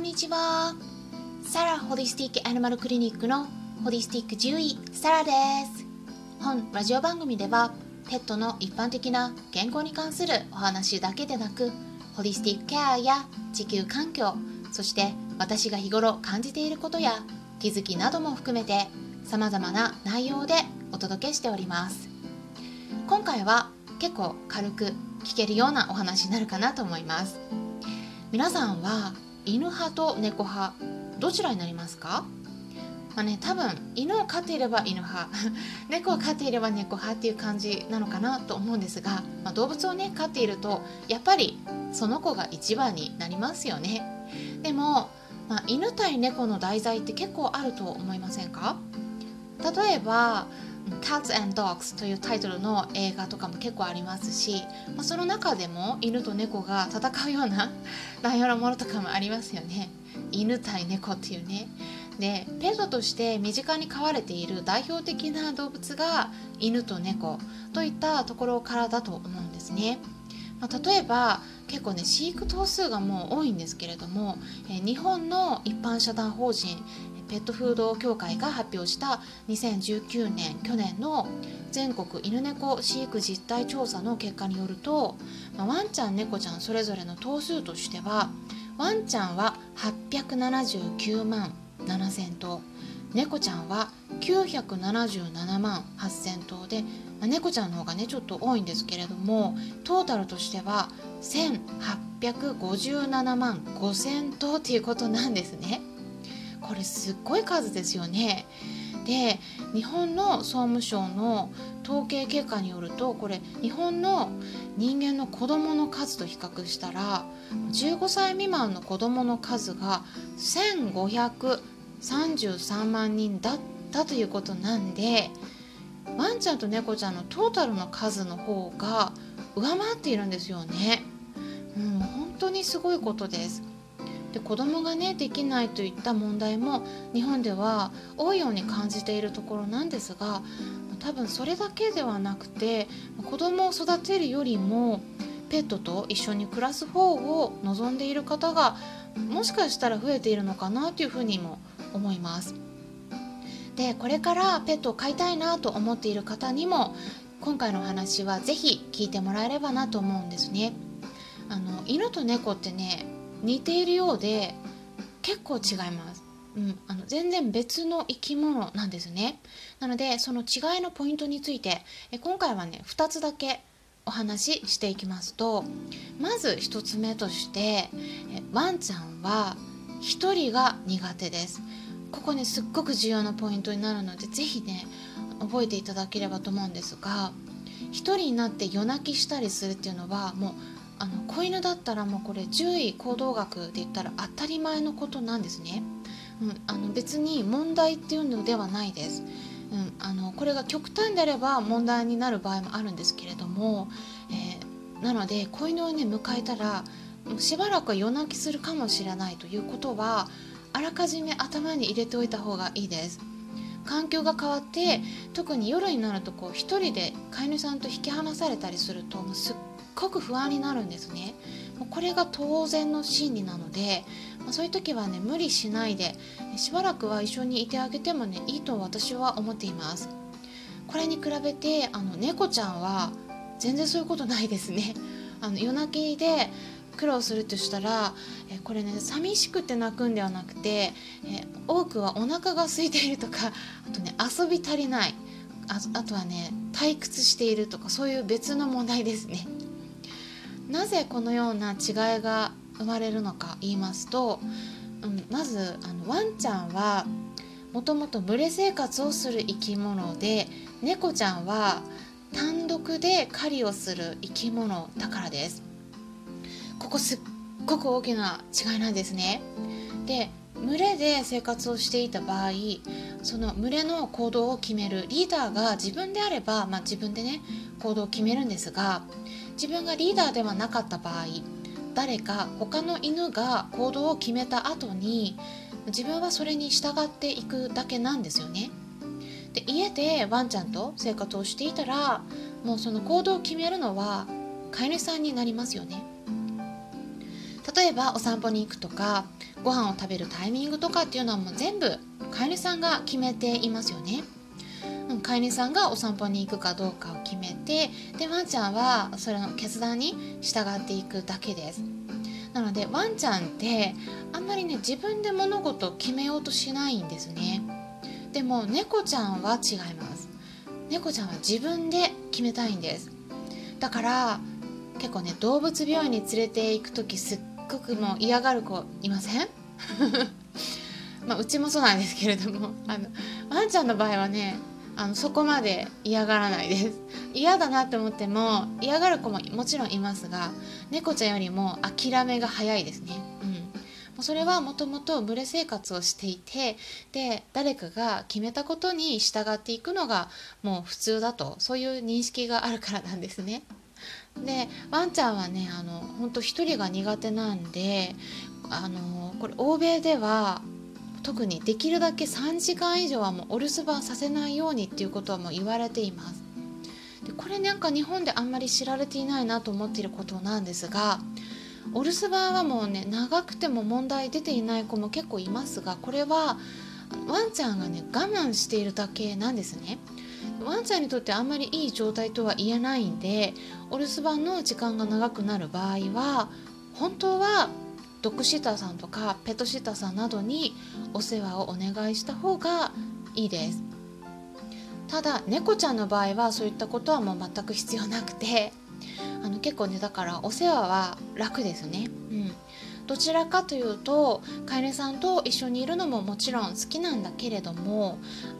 んにちは。サラホリスティックアニマルクリニックのホリスティック獣医サラです。本ラジオ番組ではペットの一般的な健康に関するお話だけでなくホリスティックケアや地球環境そして私が日頃感じていることや気づきなども含めて様々な内容でお届けしております。今回は結構軽く聞けるようなお話になるかなと思います。皆さんは犬派と猫派どちらになりますか？まあね、多分犬を飼っていれば犬派 猫を飼っていれば猫派っていう感じなのかなと思うんですが、まあ、動物をね飼っているとやっぱりその子が一番になりますよね。でも、まあ、犬対猫の題材って結構あると思いませんか？例えば Cats and Dogs というタイトルの映画とかも結構ありますし、まあ、その中でも犬と猫が戦うような内容のものとかもありますよね。犬対猫っていうね。でペットとして身近に飼われている代表的な動物が犬と猫といったところからだと思うんですね、まあ、例えば結構ね飼育頭数がもう多いんですけれども、え日本の一般社団法人ペットフード協会が発表した2019年去年の全国犬猫飼育実態調査の結果によると、まあ、ワンちゃん猫ちゃんそれぞれの頭数としてはワンちゃんは879万7000頭猫ちゃんは977万8000頭で、まあ、猫ちゃんの方がねちょっと多いんですけれどもトータルとしては1857万5000頭っていうことなんですね。これすっごい数ですよね。で日本の総務省の統計結果によるとこれ日本の人間の子どもの数と比較したら15歳未満の子どもの数が1533万人だったということなんでワンちゃんと猫ちゃんのトータルの数の方が上回っているんですよね。うん、本当にすごいことです。で子供がねできないといった問題も日本では多いように感じているところなんですが多分それだけではなくて子供を育てるよりもペットと一緒に暮らす方を望んでいる方がもしかしたら増えているのかなというふうにも思います。でこれからペットを飼いたいなと思っている方にも今回のお話は是非聞いてもらえればなと思うんですね。あの犬と猫ってね似ているようで結構違います。うん、あの全然別の生き物なんですね。なのでその違いのポイントについてえ今回はね2つだけお話ししていきますとまず1つ目としてえワンちゃんは1人が苦手です。ここねすっごく重要なポイントになるので是非ね覚えていただければと思うんですが1人になって夜泣きしたりするっていうのはもうあの子犬だったらもうこれ獣医行動学で言ったら当たり前のことなんですね。うん、あの別に問題っていうのではないです。うん、あのこれが極端であれば問題になる場合もあるんですけれども、えー、なので子犬をね迎えたらしばらくは夜泣きするかもしれないということはあらかじめ頭に入れておいた方がいいです。環境が変わって特に夜になるとこう一人で飼い主さんと引き離されたりするともうすっごく不安になるんですね。これが当然の心理なので、ま、そういう時はね無理しないでしばらくは一緒にいてあげてもねいいと私は思っています。これに比べてあの猫ちゃんは全然そういうことないですね。あの夜泣きで苦労するとしたらえこれね寂しくて泣くんではなくてえ多くはお腹が空いているとかあとね遊び足りない。ああとはね退屈しているとかそういう別の問題ですね。なぜこのような違いが生まれるのか言いますと、うん、まずあのワンちゃんはもともと群れ生活をする生き物で猫ちゃんは単独で狩りをする生き物だからです。ここすっごく大きな違いなんですね。で群れで生活をしていた場合その群れの行動を決めるリーダーが自分であれば、まあ、自分でね行動を決めるんですが自分がリーダーではなかった場合誰か他の犬が行動を決めた後に自分はそれに従っていくだけなんですよね。で家でワンちゃんと生活をしていたらもうその行動を決めるのは飼い主さんになりますよね。例えばお散歩に行くとかご飯を食べるタイミングとかっていうのはもう全部飼い主さんが決めていますよね。飼い主さんがお散歩に行くかどうかを決めてでワンちゃんはそれの決断に従っていくだけです。なのでワンちゃんってあんまりね自分で物事を決めようとしないんですね。でも猫ちゃんは違います。猫ちゃんは自分で決めたいんです。だから結構ね動物病院に連れて行く時すっごくもう嫌がる子いません？まあ、うちもそうなんですけれどもあのワンちゃんの場合はねあのそこまで嫌がらないです。嫌だなって思っても嫌がる子ももちろんいますが猫ちゃんよりも諦めが早いですね。うん。それはもともと群れ生活をしていてで誰かが決めたことに従っていくのがもう普通だとそういう認識があるからなんですね。でワンちゃんはねあの本当一人が苦手なんであのこれ欧米では特にできるだけ3時間以上はもうお留守番させないようにっていうことはもう言われています。でこれなんか日本であんまり知られていないなと思っていることなんですがお留守番はもうね長くても問題出ていない子も結構いますがこれはワンちゃんがね我慢しているだけなんですね。ワンちゃんにとってあんまりいい状態とは言えないんでお留守番の時間が長くなる場合は本当はドッグシッターさんとかペットシッターさんなどにお世話をお願いした方がいいです。ただ猫ちゃんの場合はそういったことはもう全く必要なくてあの結構ねだからお世話は楽ですね。うん。どちらかというと飼い主さんと一緒にいるのももちろん好きなんだけれども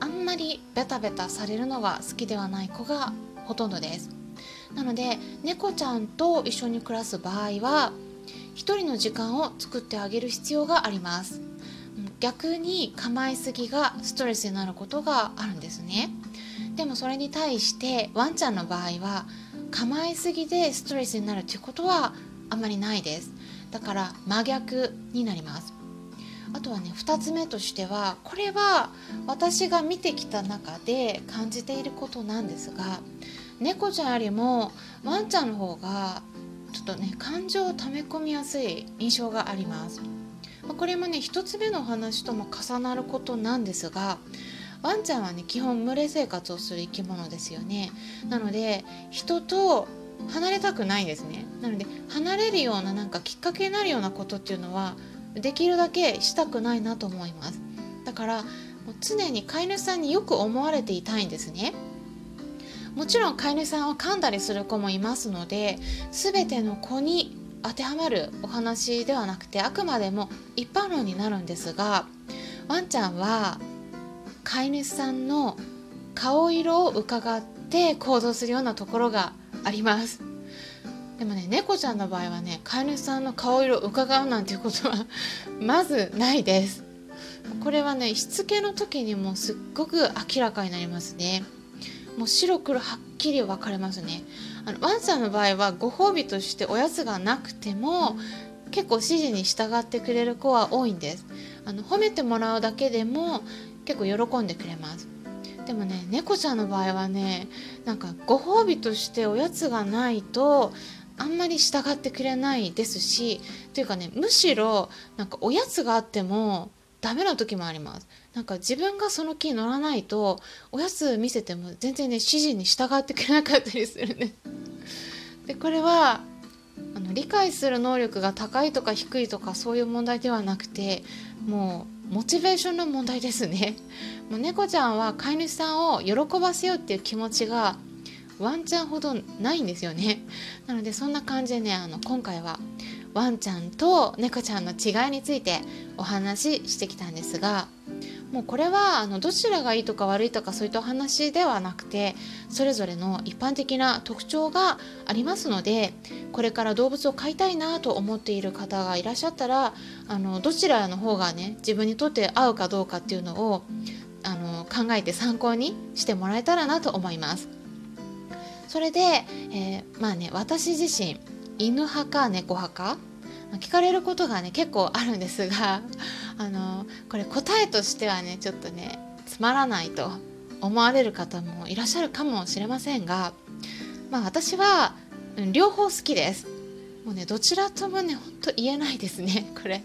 あんまりベタベタされるのが好きではない子がほとんどです。なので猫ちゃんと一緒に暮らす場合は一人の時間を作ってあげる必要があります。逆に構いすぎがストレスになることがあるんですね。でもそれに対してワンちゃんの場合は構いすぎでストレスになるということはあんまりないです。だから真逆になります。あとはね2つ目としてはこれは私が見てきた中で感じていることなんですが猫ちゃんよりもワンちゃんの方がちょっとね感情を溜め込みやすい印象があります。これもね1つ目のお話とも重なることなんですがワンちゃんはね基本群れ生活をする生き物ですよね。なので人と離れたくないんですね。なので離れるようななんかきっかけになるようなことっていうのはできるだけしたくないなと思います。だからもう常に飼い主さんによく思われていたいんですね。もちろん飼い主さんは噛んだりする子もいますので全ての子に当てはまるお話ではなくてあくまでも一般論になるんですがワンちゃんは飼い主さんの顔色を伺って行動するようなところがあります。でもね猫ちゃんの場合はね飼い主さんの顔色を伺うなんていうことは まずないです。これはねしつけの時にもすっごく明らかになりますね。もう白黒はっきり分かれますね。あのワンちゃんの場合はご褒美としておやつがなくても結構指示に従ってくれる子は多いんです。あの褒めてもらうだけでも結構喜んでくれます。でもね猫ちゃんの場合はねなんかご褒美としておやつがないとあんまり従ってくれないですしというかねむしろなんかおやつがあってもダメな時もあります。なんか自分がその気に乗らないとおやつ見せても全然ね指示に従ってくれなかったりするね。でこれはあの理解する能力が高いとか低いとかそういう問題ではなくてもうモチベーションの問題ですね。もう猫ちゃんは飼い主さんを喜ばせようっていう気持ちがワンちゃんほどないんですよね。なのでそんな感じでねあの今回はワンちゃんと猫ちゃんの違いについてお話ししてきたんですがもうこれはあのどちらがいいとか悪いとかそういったお話ではなくてそれぞれの一般的な特徴がありますのでこれから動物を飼いたいなと思っている方がいらっしゃったらあのどちらの方がね自分にとって合うかどうかっていうのをあの考えて参考にしてもらえたらなと思います。それで、えー、まあね私自身犬派か猫派か？聞かれることがね結構あるんですが あのこれ答えとしてはねちょっとねつまらないと思われる方もいらっしゃるかもしれませんがまあ私は両方好きです。もうねどちらともねほんと言えないですね これ。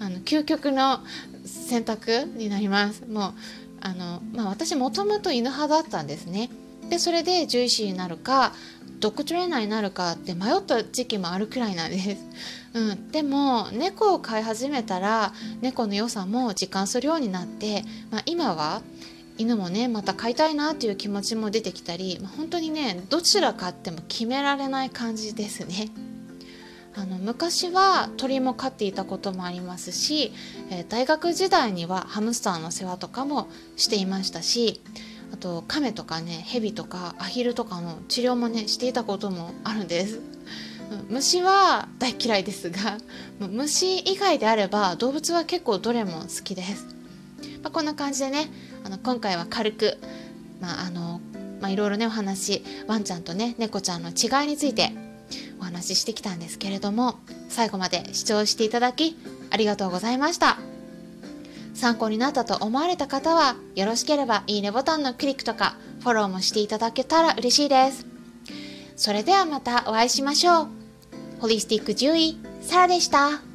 あの究極の選択になります。もうあの、まあ、私もともと犬派だったんですね。でそれで獣医師になるかドッグトレーナーになるかって迷った時期もあるくらいなんです、うん、でも猫を飼い始めたら猫の良さも実感するようになって、まあ、今は犬もねまた飼いたいなっていう気持ちも出てきたり、まあ、本当にねどちらかっても決められない感じですね。あの昔は鳥も飼っていたこともありますし、えー、大学時代にはハムスターの世話とかもしていましたしあとカメとかねヘビとかアヒルとかの治療もねしていたこともあるんです。虫は大嫌いですが虫以外であれば動物は結構どれも好きです、まあ、こんな感じでねあの今回は軽くまああのまあ、いろいろねお話ワンちゃんとね猫ちゃんの違いについてお話ししてきたんですけれども最後まで視聴していただきありがとうございました。参考になったと思われた方はよろしければいいねボタンのクリックとかフォローもしていただけたら嬉しいですそれではまたお会いしましょうホリスティック獣医サラでした。